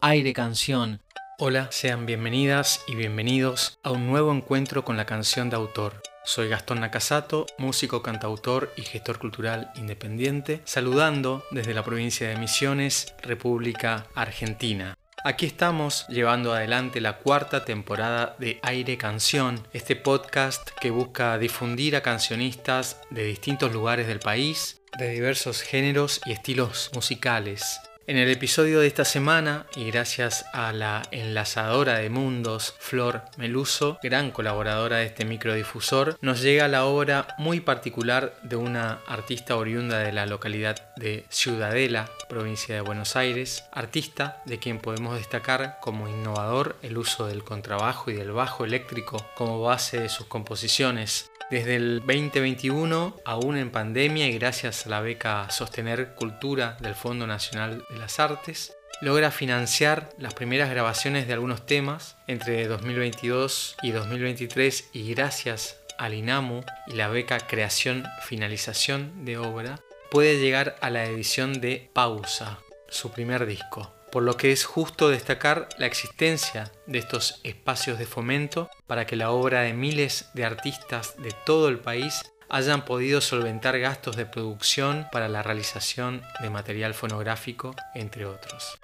Aire Canción. Hola, sean bienvenidas y bienvenidos a un nuevo encuentro con la canción de autor. Soy Gastón Nakasato, músico, cantautor y gestor cultural independiente, saludando desde la provincia de Misiones, República Argentina. Aquí estamos llevando adelante la cuarta temporada de Aire Canción, este podcast que busca difundir a cancionistas de distintos lugares del país, de diversos géneros y estilos musicales. En el episodio de esta semana, y gracias a la enlazadora de mundos Flor Meluso, gran colaboradora de este microdifusor, nos llega la obra muy particular de una artista oriunda de la localidad de Ciudadela, provincia de Buenos Aires, artista de quien podemos destacar como innovador el uso del contrabajo y del bajo eléctrico como base de sus composiciones, desde el 2021, aún en pandemia y gracias a la beca Sostener Cultura del Fondo Nacional de las Artes, logra financiar las primeras grabaciones de algunos temas entre 2022 y 2023 y gracias al INAMU y la beca Creación Finalización de Obra, puede llegar a la edición de Pausa, su primer disco por lo que es justo destacar la existencia de estos espacios de fomento para que la obra de miles de artistas de todo el país hayan podido solventar gastos de producción para la realización de material fonográfico, entre otros.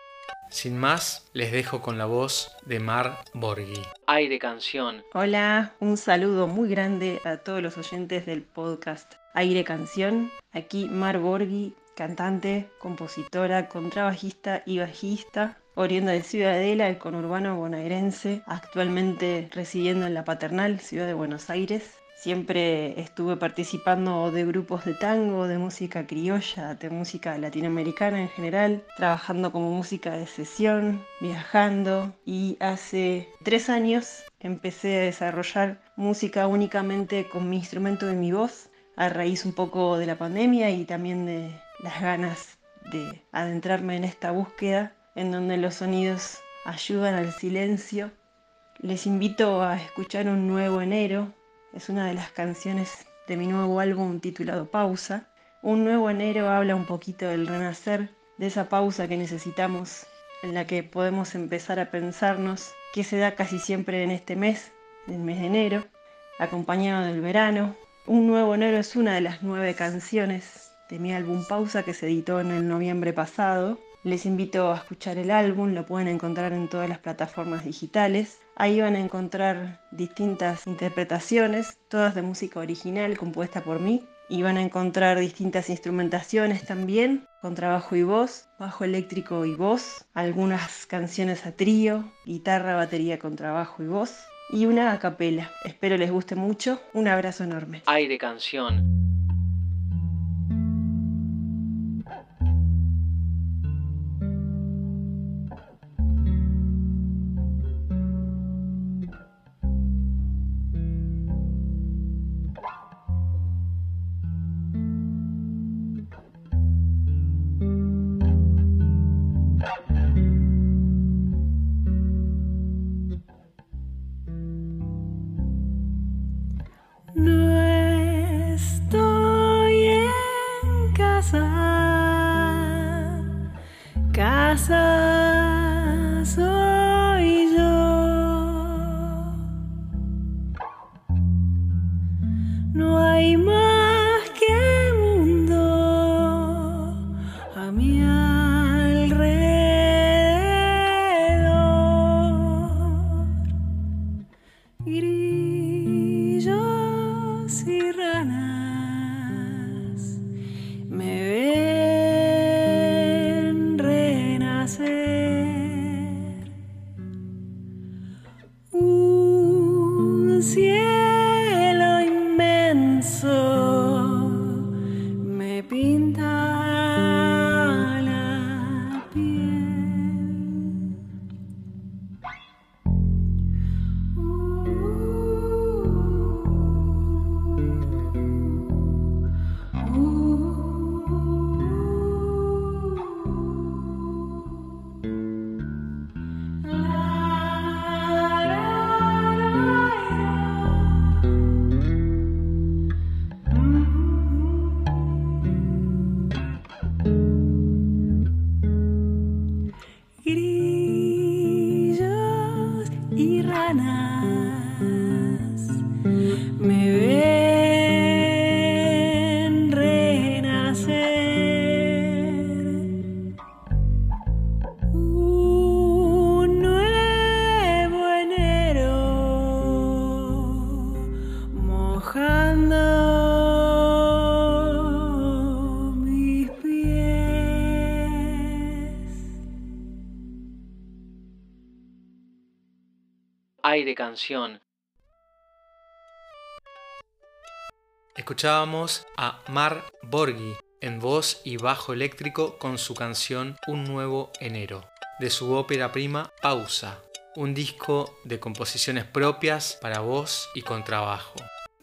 Sin más, les dejo con la voz de Mar Borghi. Aire Canción. Hola, un saludo muy grande a todos los oyentes del podcast Aire Canción. Aquí Mar Borghi cantante, compositora, contrabajista y bajista, oriunda de Ciudadela, el conurbano bonaerense, actualmente residiendo en la paternal ciudad de Buenos Aires. Siempre estuve participando de grupos de tango, de música criolla, de música latinoamericana en general, trabajando como música de sesión, viajando y hace tres años empecé a desarrollar música únicamente con mi instrumento de mi voz, a raíz un poco de la pandemia y también de las ganas de adentrarme en esta búsqueda en donde los sonidos ayudan al silencio. Les invito a escuchar un nuevo enero. Es una de las canciones de mi nuevo álbum titulado Pausa. Un nuevo enero habla un poquito del renacer, de esa pausa que necesitamos, en la que podemos empezar a pensarnos que se da casi siempre en este mes, el mes de enero, acompañado del verano. Un nuevo enero es una de las nueve canciones de mi álbum Pausa que se editó en el noviembre pasado. Les invito a escuchar el álbum, lo pueden encontrar en todas las plataformas digitales. Ahí van a encontrar distintas interpretaciones, todas de música original compuesta por mí. Y van a encontrar distintas instrumentaciones también, con trabajo y voz, bajo eléctrico y voz, algunas canciones a trío, guitarra, batería con trabajo y voz, y una a capela. Espero les guste mucho. Un abrazo enorme. Aire Canción. casa soy yo. No hay más que mundo a mi alrededor. Gris aire canción. Escuchábamos a Mar Borghi en voz y bajo eléctrico con su canción Un nuevo enero, de su ópera prima Pausa, un disco de composiciones propias para voz y contrabajo.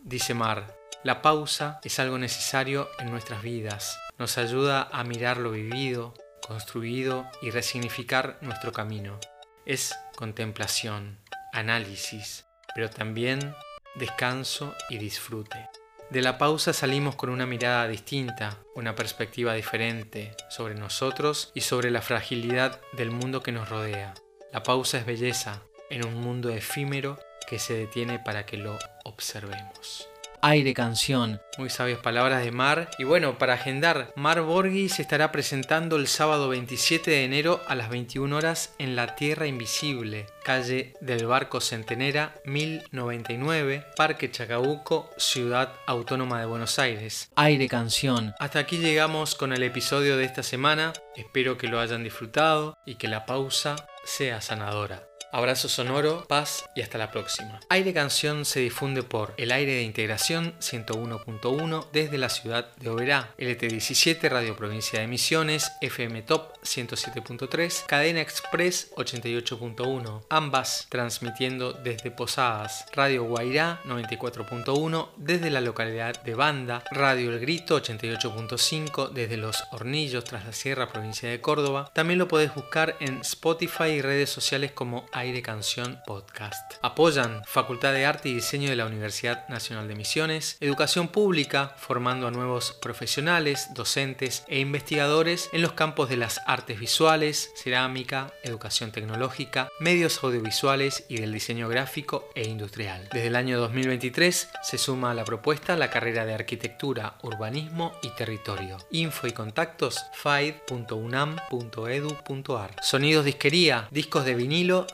Dice Mar, la pausa es algo necesario en nuestras vidas, nos ayuda a mirar lo vivido, construido y resignificar nuestro camino. Es contemplación, análisis, pero también descanso y disfrute. De la pausa salimos con una mirada distinta, una perspectiva diferente sobre nosotros y sobre la fragilidad del mundo que nos rodea. La pausa es belleza en un mundo efímero que se detiene para que lo observemos aire canción. Muy sabias palabras de Mar. Y bueno, para agendar, Mar Borghi se estará presentando el sábado 27 de enero a las 21 horas en La Tierra Invisible, calle del Barco Centenera 1099, Parque Chacabuco, Ciudad Autónoma de Buenos Aires. Aire canción. Hasta aquí llegamos con el episodio de esta semana. Espero que lo hayan disfrutado y que la pausa sea sanadora. Abrazo sonoro, paz y hasta la próxima. Aire Canción se difunde por El Aire de Integración 101.1 desde la ciudad de Oberá, LT17 Radio Provincia de Misiones, FM Top 107.3, Cadena Express 88.1, ambas transmitiendo desde Posadas, Radio Guairá 94.1 desde la localidad de Banda, Radio El Grito 88.5 desde Los Hornillos tras la Sierra Provincia de Córdoba. También lo podés buscar en Spotify y redes sociales como Aire Canción Podcast. Apoyan Facultad de Arte y Diseño de la Universidad Nacional de Misiones, Educación Pública, formando a nuevos profesionales, docentes e investigadores en los campos de las artes visuales, cerámica, educación tecnológica, medios audiovisuales y del diseño gráfico e industrial. Desde el año 2023 se suma a la propuesta la carrera de Arquitectura, Urbanismo y Territorio. Info y contactos faid.unam.edu.ar. Sonidos disquería, discos de vinilo,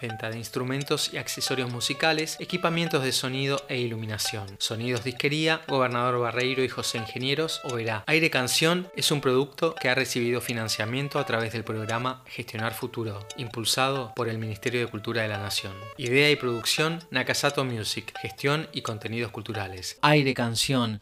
Venta de instrumentos y accesorios musicales, equipamientos de sonido e iluminación. Sonidos Disquería, Gobernador Barreiro y José Ingenieros, Oberá. Aire Canción es un producto que ha recibido financiamiento a través del programa Gestionar Futuro, impulsado por el Ministerio de Cultura de la Nación. Idea y producción Nakasato Music, gestión y contenidos culturales. Aire Canción